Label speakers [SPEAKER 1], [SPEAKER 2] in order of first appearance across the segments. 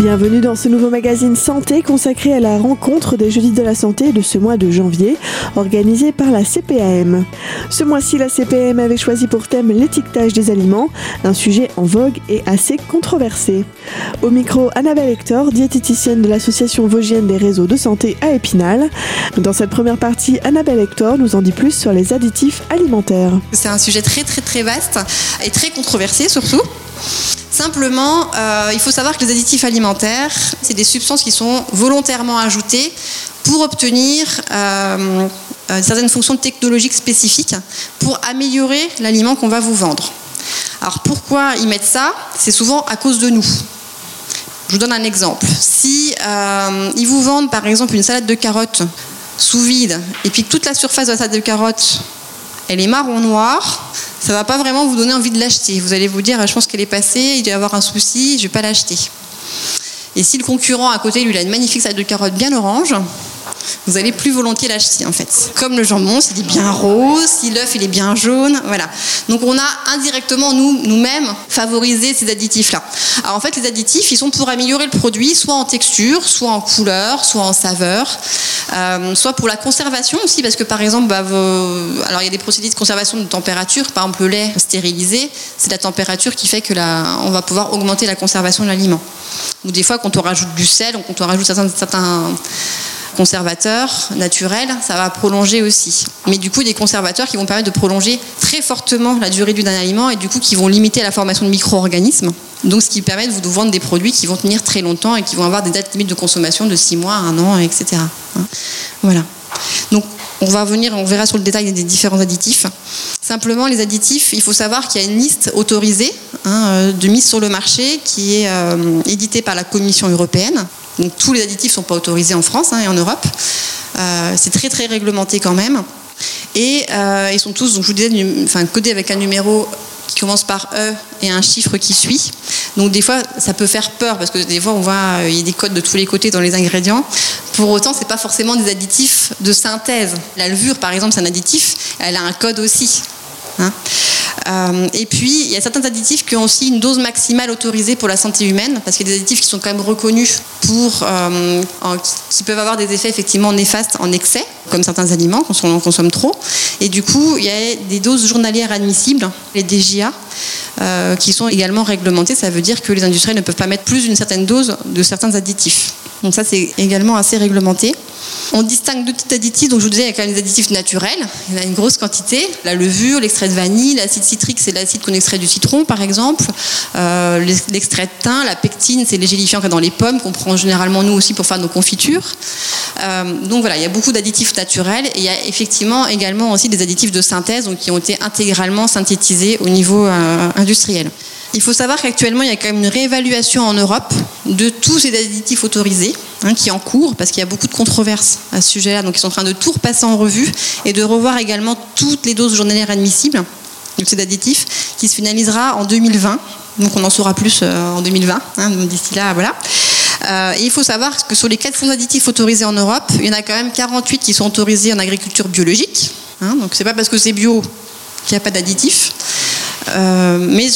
[SPEAKER 1] Bienvenue dans ce nouveau magazine Santé consacré à la rencontre des Jeudis de la Santé de ce mois de janvier, organisé par la CPAM. Ce mois-ci, la CPAM avait choisi pour thème l'étiquetage des aliments, un sujet en vogue et assez controversé. Au micro, Annabelle Hector, diététicienne de l'Association Vosgienne des réseaux de santé à Épinal. Dans cette première partie, Annabelle Hector nous en dit plus sur les additifs alimentaires.
[SPEAKER 2] C'est un sujet très très très vaste et très controversé surtout. Simplement, euh, il faut savoir que les additifs alimentaires, c'est des substances qui sont volontairement ajoutées pour obtenir euh, euh, certaines fonctions technologiques spécifiques pour améliorer l'aliment qu'on va vous vendre. Alors pourquoi ils mettent ça? C'est souvent à cause de nous. Je vous donne un exemple. Si ils vous vendent par exemple une salade de carottes sous vide et puis que toute la surface de la salade de carottes elle est marron noir, ça va pas vraiment vous donner envie de l'acheter. Vous allez vous dire, je pense qu'elle est passée, il doit y avoir un souci, je vais pas l'acheter. Et si le concurrent à côté, lui, a une magnifique salade de carottes bien orange, vous allez plus volontiers l'acheter en fait. Comme le jambon, s'il est bien rose, si l'œuf il est bien jaune, voilà. Donc on a indirectement nous nous-mêmes favorisé ces additifs-là. Alors en fait, les additifs, ils sont pour améliorer le produit, soit en texture, soit en couleur, soit en saveur, euh, soit pour la conservation aussi, parce que par exemple, bah, alors il y a des procédés de conservation de température, par exemple le lait stérilisé, c'est la température qui fait que la... on va pouvoir augmenter la conservation de l'aliment. Ou des fois, quand on rajoute du sel, quand on rajoute certains conservateurs naturels, ça va prolonger aussi. Mais du coup, des conservateurs qui vont permettre de prolonger très fortement la durée d'un aliment et du coup qui vont limiter la formation de micro-organismes. Donc, ce qui permet de vous vendre des produits qui vont tenir très longtemps et qui vont avoir des dates limites de consommation de 6 mois, 1 an, etc. Hein? Voilà. Donc, on va venir, on verra sur le détail des différents additifs. Simplement, les additifs, il faut savoir qu'il y a une liste autorisée hein, euh, de mise sur le marché qui est euh, éditée par la Commission européenne. Donc, tous les additifs ne sont pas autorisés en France hein, et en Europe. Euh, c'est très très réglementé quand même. Et ils sont tous, donc je vous disais, enfin, codés avec un numéro qui commence par E et un chiffre qui suit. Donc des fois, ça peut faire peur parce que des fois, on voit il y a des codes de tous les côtés dans les ingrédients. Pour autant, c'est pas forcément des additifs de synthèse. La levure, par exemple, c'est un additif. Elle a un code aussi. Hein. Euh, et puis, il y a certains additifs qui ont aussi une dose maximale autorisée pour la santé humaine, parce qu'il y a des additifs qui sont quand même reconnus pour, euh, qui peuvent avoir des effets effectivement néfastes en excès, comme certains aliments quand on en consomme trop. Et du coup, il y a des doses journalières admissibles, les DGA, euh, qui sont également réglementées. Ça veut dire que les industriels ne peuvent pas mettre plus d'une certaine dose de certains additifs. Donc ça, c'est également assez réglementé. On distingue deux types d'additifs. Donc je vous disais, il y a quand même des additifs naturels. Il y en a une grosse quantité. La levure, l'extrait de vanille, l'acide citrique, c'est l'acide qu'on extrait du citron, par exemple. Euh, l'extrait de thym, la pectine, c'est les gélifiants a dans les pommes, qu'on prend généralement nous aussi pour faire nos confitures. Euh, donc voilà, il y a beaucoup d'additifs naturels. Et il y a effectivement également aussi des additifs de synthèse donc, qui ont été intégralement synthétisés au niveau euh, industriel. Il faut savoir qu'actuellement, il y a quand même une réévaluation en Europe de tous ces additifs autorisés, hein, qui est en cours, parce qu'il y a beaucoup de controverses à ce sujet-là. Donc, ils sont en train de tout repasser en revue et de revoir également toutes les doses journalières admissibles de ces additifs, qui se finalisera en 2020. Donc, on en saura plus euh, en 2020. Hein, d'ici là, voilà. Euh, et il faut savoir que sur les 400 additifs autorisés en Europe, il y en a quand même 48 qui sont autorisés en agriculture biologique. Hein, donc, c'est pas parce que c'est bio qu'il n'y a pas d'additifs. Euh, mais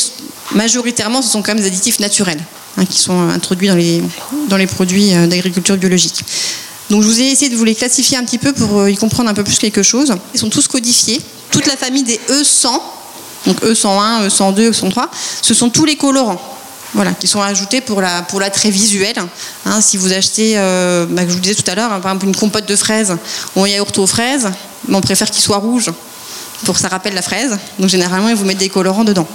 [SPEAKER 2] majoritairement, ce sont quand même des additifs naturels hein, qui sont introduits dans les, dans les produits euh, d'agriculture biologique. Donc je vous ai essayé de vous les classifier un petit peu pour euh, y comprendre un peu plus quelque chose. Ils sont tous codifiés. Toute la famille des E100, donc E101, E102, E103, ce sont tous les colorants. Voilà, qui sont ajoutés pour la pour l'attrait visuel. Hein, si vous achetez, euh, bah, je vous disais tout à l'heure, hein, par exemple une compote de fraises ou un yaourt aux fraises, on préfère qu'il soit rouge pour que ça rappelle la fraise. Donc généralement, ils vous mettent des colorants dedans.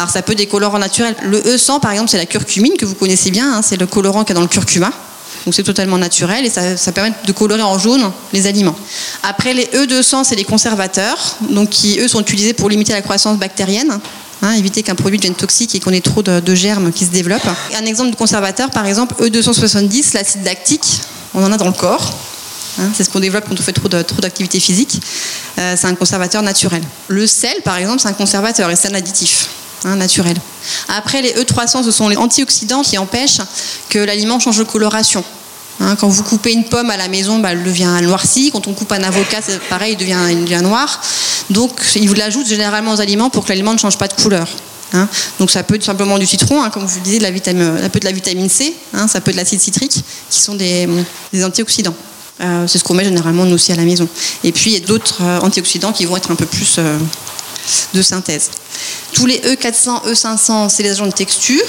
[SPEAKER 2] Alors ça peut des colorants naturels. Le E100 par exemple, c'est la curcumine que vous connaissez bien, hein. c'est le colorant qu'il y a dans le curcuma. Donc c'est totalement naturel et ça, permet de colorer en jaune les aliments. Après les E200, c'est les conservateurs, donc qui eux sont utilisés pour limiter la croissance bactérienne. Hein, éviter qu'un produit devienne toxique et qu'on ait trop de, germes qui se développent. Un exemple de conservateur, par exemple, E270, l'acide lactique, on en a dans le corps. Hein, c'est ce qu'on développe quand on fait trop d'activité physique. Euh, c'est un conservateur naturel. Le sel, par exemple, c'est un conservateur et c'est un additif. Hein, naturel. Après, les E300, ce sont les antioxydants qui empêchent que l'aliment change de coloration. Hein, quand vous coupez une pomme à la maison, bah, elle devient noircie. Quand on coupe un avocat, c'est pareil, il devient, il noir. Donc, ils vous l'ajoutent généralement aux aliments pour que l'aliment ne change pas de couleur. Hein. Donc ça peut être simplement du citron, comme je vous disais, de la vitamine, ça peut être de la vitamine C, ça peut être de l'acide citrique, qui sont des, antioxydants. Euh, c'est ce qu'on met généralement nous aussi à la maison. Et puis il y a d'autres euh, antioxydants qui vont être un peu plus euh, de synthèse. Tous les E400, E500, c'est les agents de texture.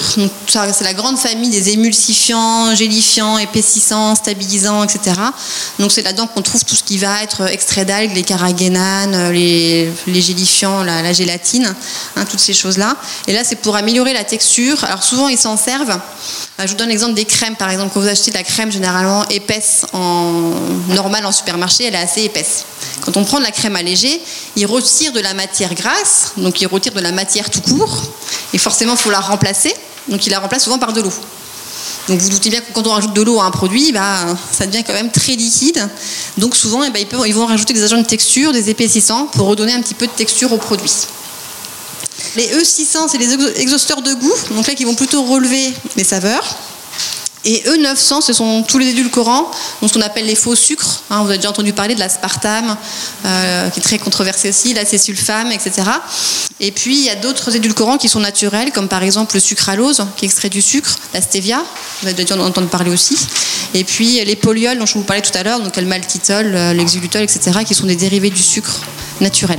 [SPEAKER 2] c'est la grande famille des émulsifiants, gélifiants, épaississants, stabilisants, etc. Donc, c'est là-dedans qu'on trouve tout ce qui va être extrait d'algues, les carragénanes, les, gélifiants, la, gélatine, hein, toutes ces choses-là. Et là, c'est pour améliorer la texture. Alors, souvent, ils s'en servent. Je vous donne l'exemple des crèmes, par exemple. Quand vous achetez de la crème généralement épaisse, en normale en supermarché, elle est assez épaisse. Quand on prend de la crème allégée, il retire de la matière grasse, donc il retire de la matière tout court, et forcément, il faut la remplacer. Donc il la remplace souvent par de l'eau. Donc vous doutez bien que quand on rajoute de l'eau à un produit, bah, ça devient quand même très liquide. Donc souvent, eh ben, ils, vont rajouter des agents de texture, des épaississants, pour redonner un petit peu de texture au produit. Les E600, c'est les exhausteurs de goût, donc là qui vont plutôt relever les saveurs. Et E900, ce sont tous les édulcorants, ce qu'on appelle les faux sucres. Hein, vous avez déjà entendu parler de l'aspartame, euh, qui est très controversé aussi, l'acésulfame, etc. Et puis il y a d'autres édulcorants qui sont naturels, comme par exemple le sucralose, qui est extrait du sucre, la stevia, vous avez déjà entendu parler aussi. Et puis les polyols, dont je vous parlais tout à l'heure, donc le maltitol, euh, l'exulutol, etc., qui sont des dérivés du sucre naturel.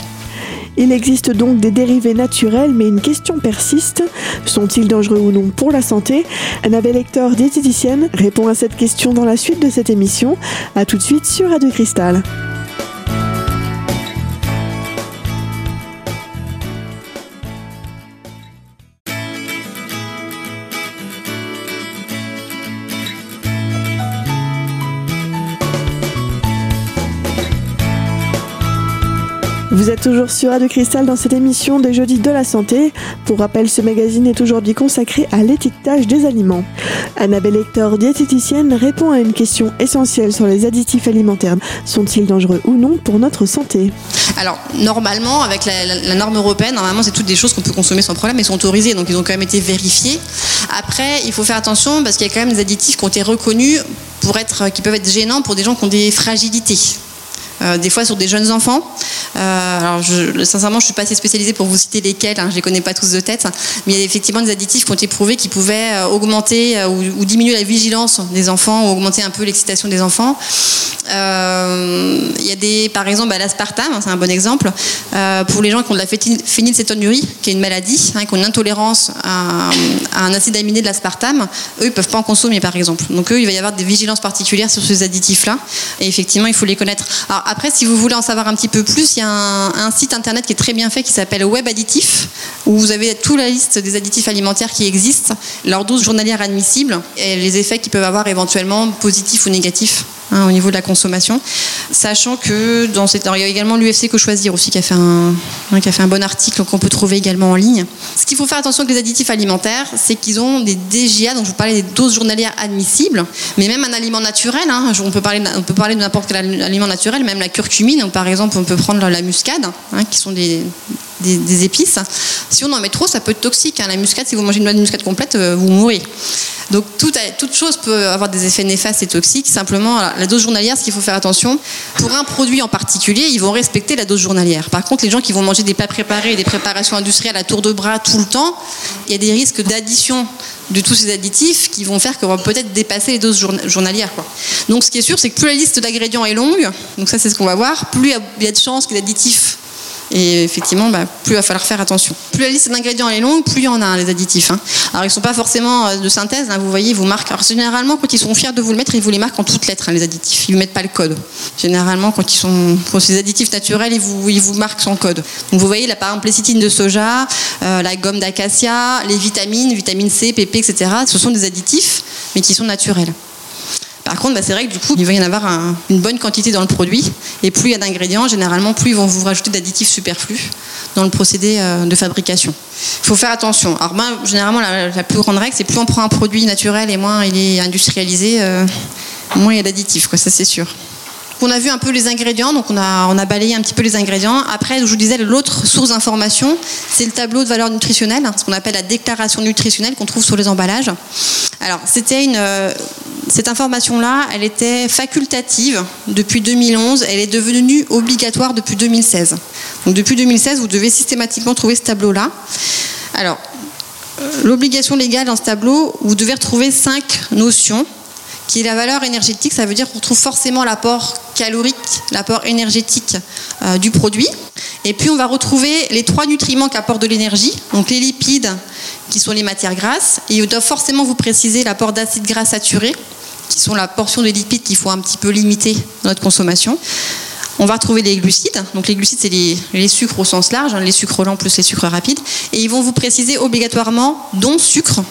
[SPEAKER 1] Il existe donc des dérivés naturels, mais une question persiste. Sont-ils dangereux ou non pour la santé? Annabelle Lecteur, diététicienne, répond à cette question dans la suite de cette émission. A tout de suite sur Radio Cristal. Vous êtes toujours sur Radio Cristal dans cette émission des jeudis de la santé. Pour rappel, ce magazine est aujourd'hui consacré à l'étiquetage des aliments. Annabelle Hector, diététicienne, répond à une question essentielle sur les additifs alimentaires. Sont-ils dangereux ou non pour notre santé?
[SPEAKER 2] Alors, normalement, avec la, norme européenne, normalement, c'est toutes des choses qu'on peut consommer sans problème et sont autorisées, donc ils ont quand même été vérifiés. Après, il faut faire attention parce qu'il y a quand même des additifs qui ont été reconnus pour être, qui peuvent être gênants pour des gens qui ont des fragilités. Euh, des fois sur des jeunes enfants. Euh, alors, je, sincèrement, je suis pas assez spécialisée pour vous citer lesquels, hein, je les connais pas tous de tête, mais il y a effectivement des additifs qui ont été prouvés qui pouvaient euh, augmenter ou, diminuer la vigilance des enfants ou augmenter un peu l'excitation des enfants. il y a des, par exemple, bah, l'aspartame, c'est un bon exemple, pour les gens qui ont de la phénylcétonurie, qui est une maladie, hein, qui ont une intolérance à, un acide aminé de l'aspartame, eux, ils peuvent pas en consommer, par exemple. Donc, eux, il va y avoir des vigilances particulières sur ces additifs-là, et effectivement, il faut les connaître. Alors, après, si vous voulez en savoir un petit peu plus, il y a un, site internet qui est très bien fait qui s'appelle Web Additif, où vous avez toute la liste des additifs alimentaires qui existent, leur dose journalière admissible et les effets qu'ils peuvent avoir éventuellement positifs ou négatifs Hein, au niveau de la consommation. Sachant que dans cette, il y a également l'UFC que choisir aussi qui a fait un, hein, qui a fait un bon article qu'on peut trouver également en ligne. Ce qu'il faut faire attention avec les additifs alimentaires, c'est qu'ils ont des DGA, donc je vous parlais des doses journalières admissibles, mais même un aliment naturel, hein, on, peut parler, on peut parler de n'importe quel aliment naturel, même la curcumine, par exemple on peut prendre la muscade, qui sont des, des, épices. Si on en met trop, ça peut être toxique. La muscade, si vous mangez une noix de muscade complète, euh, vous mourrez. Donc toute, toute, chose peut avoir des effets néfastes et toxiques. Simplement, la dose journalière, ce qu'il faut faire attention, pour un produit en particulier, ils vont respecter la dose journalière. Par contre, les gens qui vont manger des plats préparés, des préparations industrielles à tour de bras tout le temps, il y a des risques d'addition de tous ces additifs qui vont faire qu'on va peut-être dépasser les doses journalières. Donc ce qui est sûr, c'est que plus la liste d'ingrédients est longue, donc ça c'est ce qu'on va voir, plus il y a de chances que l'additif et effectivement, bah, plus il va falloir faire attention. Plus la liste d'ingrédients est longue, plus il y en a, les additifs. Hein. Alors, ils ne sont pas forcément euh, de synthèse, hein, vous voyez, ils vous marquent. Alors, généralement, quand ils sont fiers de vous le mettre, ils vous les marquent en toutes lettres, hein, les additifs. Ils ne mettent pas le code. Généralement, quand ils sont pour ces additifs naturels, ils vous, ils vous marquent son code. Donc, vous voyez, là, par exemple, les de soja, euh, la gomme d'acacia, les vitamines, vitamine C, PP, etc. Ce sont des additifs, mais qui sont naturels. Par contre, bah, c'est vrai que du coup, il va y en avoir une bonne quantité dans le produit. Et plus il y a d'ingrédients, généralement, plus ils vont vous rajouter d'additifs superflus dans le procédé euh, de fabrication. Il faut faire attention. Alors, généralement, la, plus grande règle, c'est plus on prend un produit naturel et moins il est industrialisé, euh, moins il y a d'additifs, ça c'est sûr. On a vu un peu les ingrédients, donc on a, on a balayé un petit peu les ingrédients. Après, je vous disais, l'autre source d'information, c'est le tableau de valeur nutritionnelle, ce qu'on appelle la déclaration nutritionnelle qu'on trouve sur les emballages. Alors, c'était une, euh, cette information-là, elle était facultative depuis 2011, elle est devenue obligatoire depuis 2016. Donc depuis 2016, vous devez systématiquement trouver ce tableau-là. Alors, l'obligation légale dans ce tableau, vous devez retrouver cinq notions qui est la valeur énergétique, ça veut dire qu'on retrouve forcément l'apport calorique, l'apport énergétique euh, du produit. Et puis on va retrouver les trois nutriments qui apportent de l'énergie, donc les lipides qui sont les matières grasses, et il doit forcément vous préciser l'apport d'acides gras saturés, qui sont la portion des lipides qu'il faut un petit peu limiter dans notre consommation. On va retrouver les glucides. Donc les glucides, c'est les, sucres au sens large, hein, les sucres lents plus les sucres rapides. Et ils vont vous préciser obligatoirement dont sucre,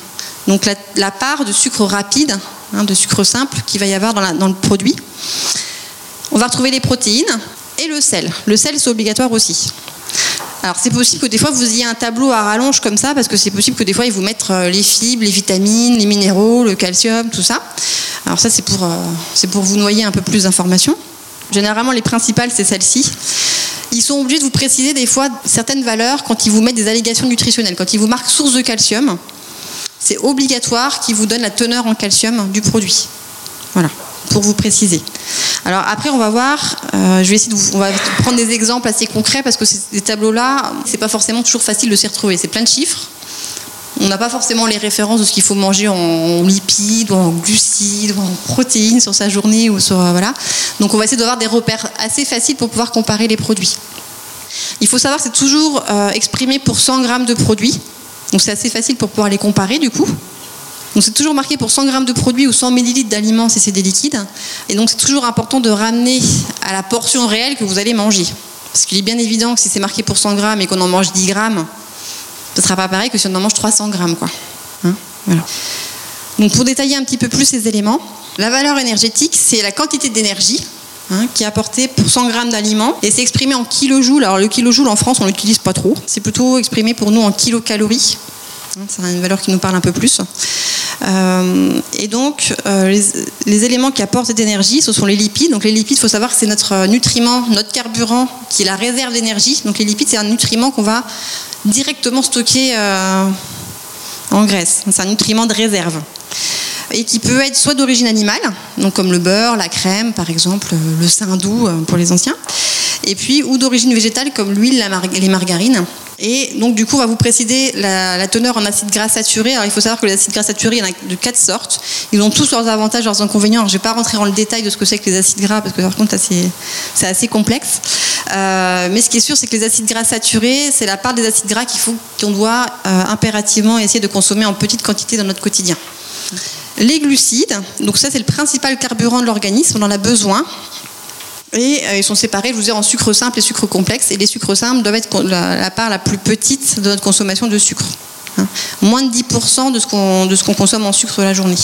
[SPEAKER 2] donc la, part de sucre rapide, hein, de sucre simple qu'il va y avoir dans, dans le produit. On va retrouver les protéines et le sel. Le sel, c'est obligatoire aussi. Alors c'est possible que des fois vous ayez un tableau à rallonge comme ça, parce que c'est possible que des fois ils vous mettent euh, les fibres, les vitamines, les minéraux, le calcium, tout ça. Alors ça c'est pour, euh, vous noyer un peu plus d'informations. Généralement les principales c'est celles-ci. Ils sont obligés de vous préciser des fois certaines valeurs quand ils vous mettent des allégations nutritionnelles. Quand ils vous marquent source de calcium, c'est obligatoire qu'ils vous donnent la teneur en calcium du produit. Voilà, pour vous préciser. Alors après, on va voir, euh, je vais essayer de vous, on va prendre des exemples assez concrets parce que ces tableaux-là, c'est pas forcément toujours facile de s'y retrouver. C'est plein de chiffres. On n'a pas forcément les références de ce qu'il faut manger en lipides, ou en glucides, ou en protéines sur sa journée ou sur euh, voilà. Donc on va essayer d'avoir des repères assez faciles pour pouvoir comparer les produits. Il faut savoir que c'est toujours euh, exprimé pour 100 grammes de produits. Donc c'est assez facile pour pouvoir les comparer du coup. Donc c'est toujours marqué pour 100 grammes de produits ou 100 millilitres d'aliments si c'est des liquides. Et donc c'est toujours important de ramener à la portion réelle que vous allez manger. Parce qu'il est bien évident que si c'est marqué pour 100 grammes et qu'on en mange 10 grammes, ce ne sera pas pareil que si on en mange 300 grammes. Quoi. Hein. Donc pour détailler un petit peu plus ces éléments, la valeur énergétique, c'est la quantité d'énergie hein, qui est apportée pour 100 grammes d'aliments et c'est exprimé en kilojoules. Alors le kilojoule en France, on l'utilise pas trop. C'est plutôt exprimé pour nous en kilocalories. Hein, c'est une valeur qui nous parle un peu plus. Euh, et donc, euh, les, éléments qui apportent cette énergie, ce sont les lipides. Donc, les lipides, il faut savoir que c'est notre nutriment, notre carburant, qui est la réserve d'énergie. Donc, les lipides, c'est un nutriment qu'on va directement stocker euh, en graisse. C'est un nutriment de réserve et qui peut être soit d'origine animale, donc comme le beurre, la crème, par exemple, le sein doux pour les anciens, et puis ou d'origine végétale comme l'huile, les margarines. Et donc, du coup, on va vous préciser la, teneur en acides gras saturés. Alors, il faut savoir que les acides gras saturés, il y en a de quatre sortes. Ils ont tous leurs avantages, leurs inconvénients. je ne vais pas rentrer dans le détail de ce que c'est que les acides gras, parce que par contre, c'est assez complexe. Euh, mais ce qui est sûr, c'est que les acides gras saturés, c'est la part des acides gras qu'on doit euh, impérativement essayer de consommer en petite quantité dans notre quotidien. Les glucides, donc ça, c'est le principal carburant de l'organisme. On en a besoin. Et euh, ils sont séparés, je vous ai en sucre simple et sucre complexe. Et les sucres simples doivent être la, part la plus petite de notre consommation de sucre. Hein. Moins de 10% de ce qu'on consomme en sucre la journée.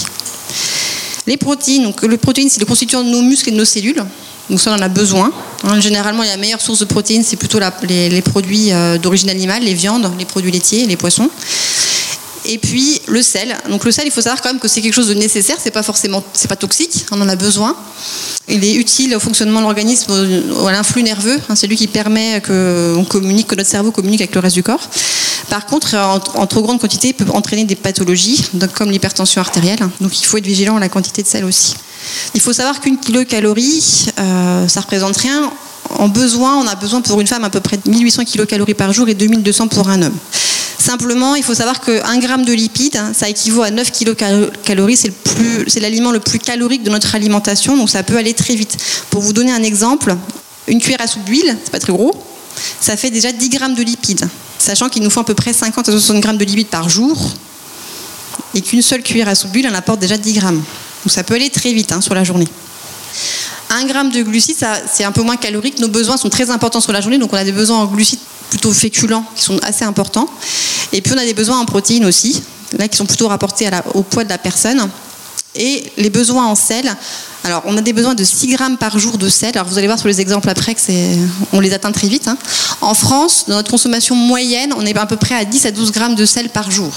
[SPEAKER 2] Les protéines, donc les protéines, c'est le constituant de nos muscles et de nos cellules. Donc ça, on en a besoin. Hein. généralement, la meilleure source de protéines, c'est plutôt les, les, produits euh, d'origine animale, les viandes, les produits laitiers, les poissons. Et puis le sel. Donc le sel, il faut savoir quand même que c'est quelque chose de nécessaire. C'est pas forcément, c'est pas toxique. On en a besoin. Il est utile au fonctionnement de l'organisme, à l'influx nerveux. Hein, c'est lui qui permet que, communique, que notre cerveau communique avec le reste du corps. Par contre, en, trop grande quantité, il peut entraîner des pathologies, comme l'hypertension artérielle. Donc il faut être vigilant à la quantité de sel aussi. Il faut savoir qu'une kilocalorie, euh, ça représente rien. En besoin, on a besoin pour une femme à peu près de 1800 kilocalories par jour et 2200 pour un homme. Simplement, il faut savoir qu'un gramme de lipides, ça équivaut à 9 kilocalories. C'est l'aliment le, plus calorique de notre alimentation, donc ça peut aller très vite. Pour vous donner un exemple, une cuillère à soupe d'huile, c'est pas très gros, ça fait déjà 10 grammes de lipides, sachant qu'il nous faut à peu près 50 à 60 grammes de lipides par jour, et qu'une seule cuillère à soupe d'huile en apporte déjà 10 grammes. Donc ça peut aller très vite hein, sur la journée. Un gramme de glucides, c'est un peu moins calorique. Nos besoins sont très importants sur la journée, donc on a des besoins en glucides plutôt féculents qui sont assez importants. Et puis on a des besoins en protéines aussi, là qui sont plutôt rapportés au poids de la personne. Et les besoins en sel, alors on a des besoins de 6 grammes par jour de sel. Alors vous allez voir sur les exemples après que on les atteint très vite. Hein. En France, dans notre consommation moyenne, on est à peu près à 10 à 12 grammes de sel par jour.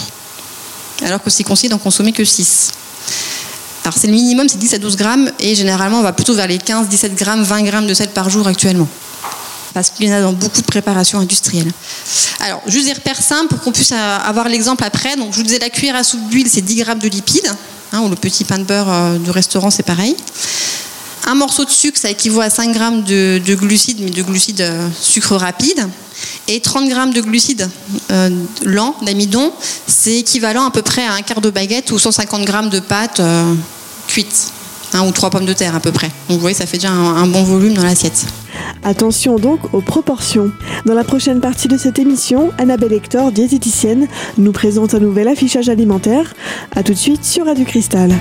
[SPEAKER 2] Alors que c'est conseillé d'en consommer que 6. Alors c'est le minimum, c'est 10 à 12 grammes, et généralement on va plutôt vers les 15, 17 grammes, 20 grammes de sel par jour actuellement parce qu'il y en a dans beaucoup de préparations industrielles. Alors, juste des repères simples pour qu'on puisse avoir l'exemple après. Donc, je vous disais, la cuillère à soupe d'huile, c'est 10 grammes de lipides, hein, ou le petit pain de beurre euh, du restaurant, c'est pareil. un morceau de sucre, ça équivaut à 5 grammes de, glucides, mais de glucides euh, sucre rapide. Et 30 grammes de glucides euh, lents, d'amidon, c'est équivalent à peu près à un quart de baguette ou 150 grammes de pâte euh, cuite. Hein, ou trois pommes de terre à peu près. Donc vous voyez, ça fait déjà un, bon volume dans l'assiette.
[SPEAKER 1] Attention donc aux proportions. Dans la prochaine partie de cette émission, Annabelle Hector, diététicienne, nous présente un nouvel affichage alimentaire. A tout de suite sur Radio Cristal.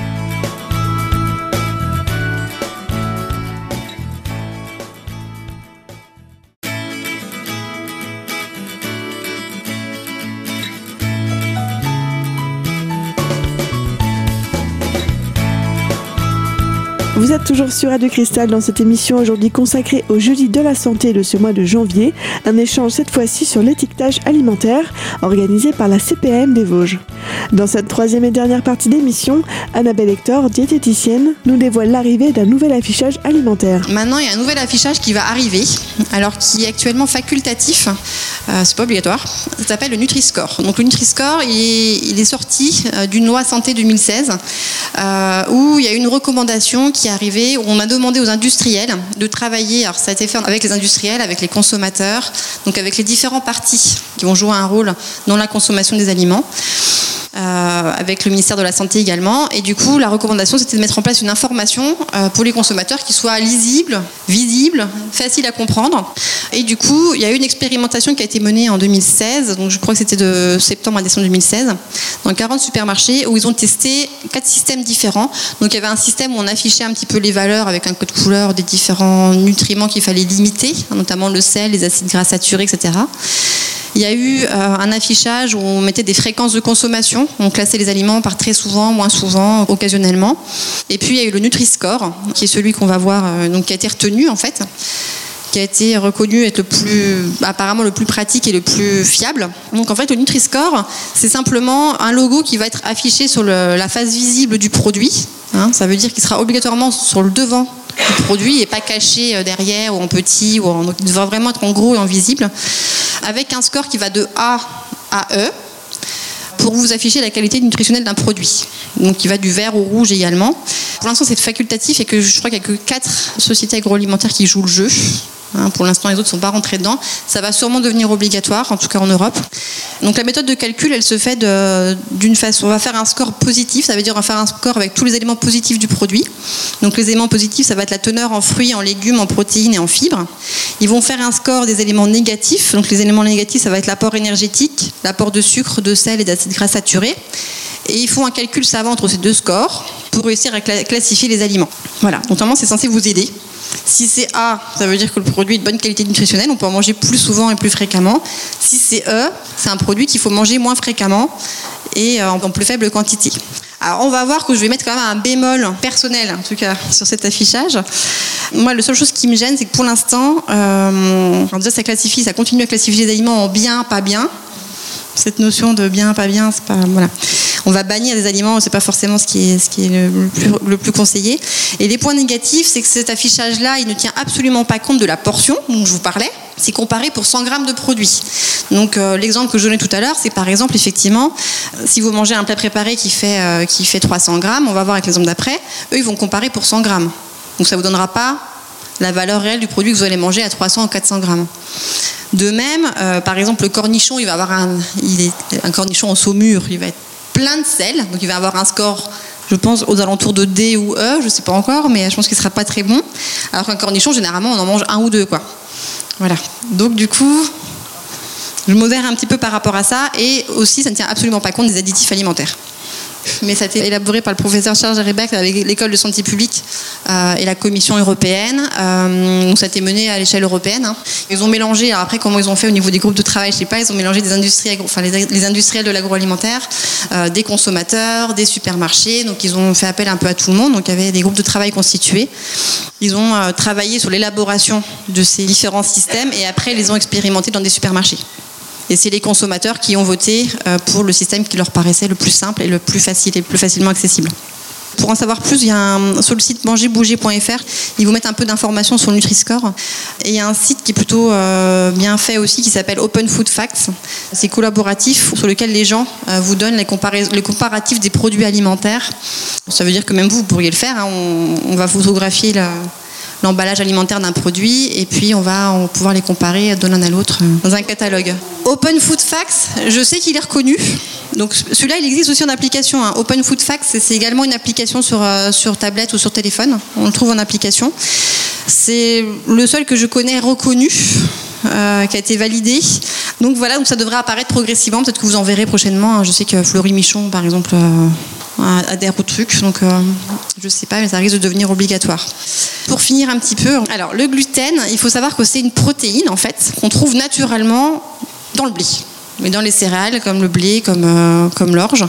[SPEAKER 1] Vous êtes toujours sur Radio Cristal dans cette émission aujourd'hui consacrée au jeudi de la santé de ce mois de janvier. Un échange cette fois-ci sur l'étiquetage alimentaire organisé par la CPM des Vosges. Dans cette troisième et dernière partie d'émission, Annabelle Hector, diététicienne, nous dévoile l'arrivée d'un nouvel affichage alimentaire.
[SPEAKER 2] Maintenant, il y a un nouvel affichage qui va arriver, alors qui est actuellement facultatif. Euh, c'est pas obligatoire. Ça s'appelle le Nutri-Score. Donc le Nutri-Score, il est, sorti euh, d'une loi santé 2016 euh, où il y a une recommandation qui est arrivée où on a demandé aux industriels de travailler. Alors ça a été fait avec les industriels, avec les consommateurs, donc avec les différents partis qui vont jouer un rôle dans la consommation des aliments. Euh, avec le ministère de la Santé également. Et du coup, la recommandation, c'était de mettre en place une information euh, pour les consommateurs qui soit lisible, visible, facile à comprendre. Et du coup, il y a eu une expérimentation qui a été menée en 2016, donc je crois que c'était de septembre à décembre 2016, dans 40 supermarchés où ils ont testé quatre systèmes différents. Donc il y avait un système où on affichait un petit peu les valeurs avec un code couleur des différents nutriments qu'il fallait limiter, notamment le sel, les acides gras saturés, etc. Il y a eu euh, un affichage où on mettait des fréquences de consommation. On classait les aliments par très souvent, moins souvent, occasionnellement. Et puis il y a eu le Nutri-Score, qui est celui qu'on va voir, euh, donc qui a été retenu en fait qui a été reconnu être le plus, apparemment le plus pratique et le plus fiable. Donc en fait, le Nutri-Score, c'est simplement un logo qui va être affiché sur la face visible du produit. Hein. ça veut dire qu'il sera obligatoirement sur le devant du produit et pas caché euh, derrière ou en petit. Ou donc il devra vraiment être en gros et en visible avec un score qui va de A à E pour vous afficher la qualité nutritionnelle d'un produit. Donc qui va du vert au rouge également. Pour l'instant c'est facultatif et que je crois qu'il n'y a que 4 sociétés agroalimentaires qui jouent le jeu. Hein, pour l'instant, les autres ne sont pas rentrés dedans. Ça va sûrement devenir obligatoire, en tout cas en Europe. Donc la méthode de calcul, elle se fait d'une façon. On va faire un score positif, ça veut dire on va faire un score avec tous les éléments positifs du produit. Donc les éléments positifs, ça va être la teneur en fruits, en légumes, en protéines et en fibres. Ils vont faire un score des éléments négatifs. Donc les éléments négatifs, ça va être l'apport énergétique, l'apport de sucre, de sel et d'acides gras saturés. Et ils font un calcul savant entre ces deux scores pour réussir à classifier les aliments. Voilà, notamment c'est censé vous aider si c'est A, ça veut dire que le produit est de bonne qualité nutritionnelle, on peut en manger plus souvent et plus fréquemment. Si c'est E, c'est un produit qu'il faut manger moins fréquemment et euh, en plus faible quantité. Alors on va voir que je vais mettre quand même un bémol personnel, en tout cas, sur cet affichage. Moi, la seule chose qui me gêne, c'est que pour l'instant, euh, ça classifie, ça continue à classifier les aliments en bien, pas bien. Cette notion de bien, pas bien, c'est pas voilà on va bannir des aliments, c'est pas forcément ce qui est, le, plus, conseillé. Et les points négatifs, c'est que cet affichage-là, il ne tient absolument pas compte de la portion dont je vous parlais. C'est comparé pour 100 grammes de produit. Donc euh, l'exemple que je donnais tout à l'heure, c'est par exemple effectivement, si vous mangez un plat préparé qui fait, euh, qui fait 300 grammes, on va voir avec l'exemple d'après, eux ils vont comparer pour 100 grammes. Donc ça vous donnera pas la valeur réelle du produit que vous allez manger à 300 ou 400 grammes. De même, euh, par exemple, le cornichon, il va avoir un cornichon en saumure, il va être plein de sel, donc il va avoir un score je pense aux alentours de D ou E, je ne sais pas encore, mais je pense qu'il ne sera pas très bon. Alors qu'un cornichon, généralement, on en mange un ou deux, quoi. Voilà. Donc du coup, je modère un petit peu par rapport à ça, et aussi, ça ne tient absolument pas compte des additifs alimentaires mais ça a été élaboré par le professeur Charles Rebec avec l'école de santé publique euh, et la Commission européenne. Euh, donc ça a été mené à l'échelle européenne. Hein. Ils ont mélangé, après comment ils ont fait au niveau des groupes de travail, je sais pas, ils ont mélangé des industries, enfin les, industriels de l'agroalimentaire, euh, des consommateurs, des supermarchés. Donc ils ont fait appel un peu à tout le monde. Donc il y avait des groupes de travail constitués. Ils ont travaillé sur l'élaboration de ces différents systèmes et après ils les ont expérimentés dans des supermarchés. Et c'est les consommateurs qui ont voté euh, pour le système qui leur paraissait le plus simple et le plus facile et plus facilement accessible. Pour en savoir plus, il y a sur le site mangerbouger.fr, ils vous mettent un peu d'informations sur le Nutri-Score. Et il y a un site qui est plutôt euh, bien fait aussi qui s'appelle Open Food Facts. C'est collaboratif sur lequel les gens euh, vous donnent les, les, comparatifs des produits alimentaires. Ça veut dire que même vous, vous pourriez le faire. Hein. On, on, va photographier la, l'emballage alimentaire d'un produit et puis on va, pouvoir les comparer de l'un à l'autre euh, dans un catalogue. Open Food Facts, je sais qu'il est reconnu. Donc celui-là, il existe aussi en application. Hein. Open Food Facts, c'est également une application sur, euh, sur tablette ou sur téléphone. On le trouve en application. C'est le seul que je connais reconnu. Euh, qui a été validé. Donc voilà, donc ça devrait apparaître progressivement. Peut-être que vous en verrez prochainement. Hein. Je sais que Florie Michon, par exemple, adhère au truc. Donc, euh, je sais pas, mais ça risque de devenir obligatoire. Pour finir un petit peu, alors le gluten, il faut savoir que c'est une protéine en fait qu'on trouve naturellement dans le blé, mais dans les céréales comme le blé, comme, euh, comme l'orge,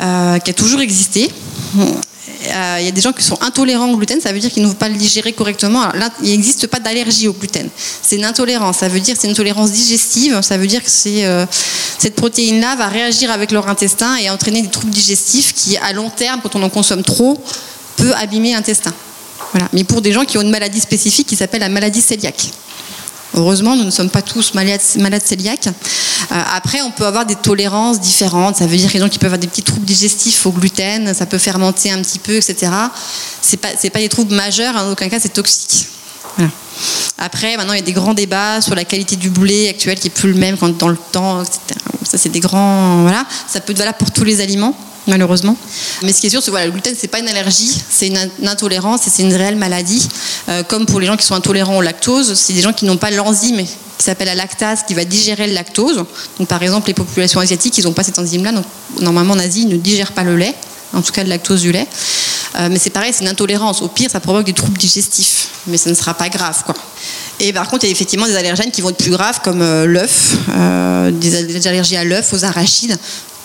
[SPEAKER 2] euh, qui a toujours existé. Euh, il y a des gens qui sont intolérants au gluten, ça veut dire qu'ils ne vont pas le digérer correctement. il n'existe pas d'allergie au gluten. C'est une intolérance, ça veut dire c'est une intolérance digestive, ça veut dire que euh, cette protéine-là va réagir avec leur intestin et entraîner des troubles digestifs qui, à long terme, quand on en consomme trop, peut abîmer l'intestin. Voilà. Mais pour des gens qui ont une maladie spécifique qui s'appelle la maladie cœliaque. Heureusement, nous ne sommes pas tous malades, malades cœliaques. Euh, après, on peut avoir des tolérances différentes. Ça veut dire qu'il y gens peuvent avoir des petits troubles digestifs au gluten, ça peut fermenter un petit peu, etc. C'est pas, pas des troubles majeurs, en aucun cas c'est toxique. Après, maintenant, il y a des grands débats sur la qualité du blé actuel qui est plus le même dans le temps, etc. Ça, c'est des grands, voilà. Ça peut être valable pour tous les aliments malheureusement. Mais ce qui est sûr, c'est que le gluten, c'est pas une allergie, c'est une, intolérance et c'est une réelle maladie. Euh, comme pour les gens qui sont intolérants au lactose, c'est des gens qui n'ont pas l'enzyme qui s'appelle la lactase, qui va digérer le lactose. Donc, par exemple, les populations asiatiques, ils n'ont pas cette enzyme-là. Donc, normalement, en Asie, ils ne digèrent pas le lait, en tout cas le lactose du lait. Euh, mais c'est pareil, c'est une intolérance. Au pire, ça provoque des troubles digestifs, mais ça ne sera pas grave, quoi. Et par contre, il y a effectivement des allergènes qui vont être plus graves, comme euh, l'œuf, des allergies à l'œuf, aux arachides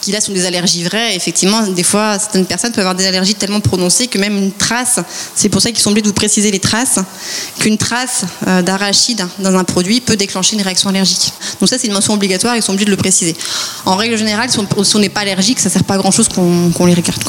[SPEAKER 2] qui là sont des allergies vraies. Effectivement, des fois, certaines personnes peuvent avoir des allergies tellement prononcées que même une trace, c'est pour ça qu'ils sont obligés de vous préciser les traces, qu'une trace euh, d'arachide dans un produit peut déclencher une réaction allergique. Donc ça, c'est une mention obligatoire, ils sont obligés de le préciser. En règle générale, si on n'est pas allergique, ça ne sert pas à grand-chose qu'on les regarde.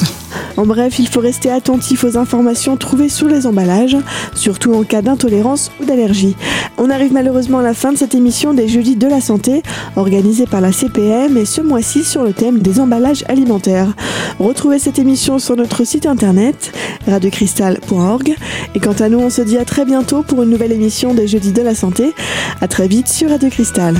[SPEAKER 1] En bref, il faut rester attentif aux informations trouvées sur les emballages, surtout en cas d'intolérance ou d'allergie. On arrive malheureusement à la fin de cette émission des Jeudis de la Santé, organisée par la CPM et ce mois-ci sur le thème des emballages alimentaires. Retrouvez cette émission sur notre site internet radiocristal.org et quant à nous, on se dit à très bientôt pour une nouvelle émission des Jeudis de la Santé. À très vite sur Radio Cristal.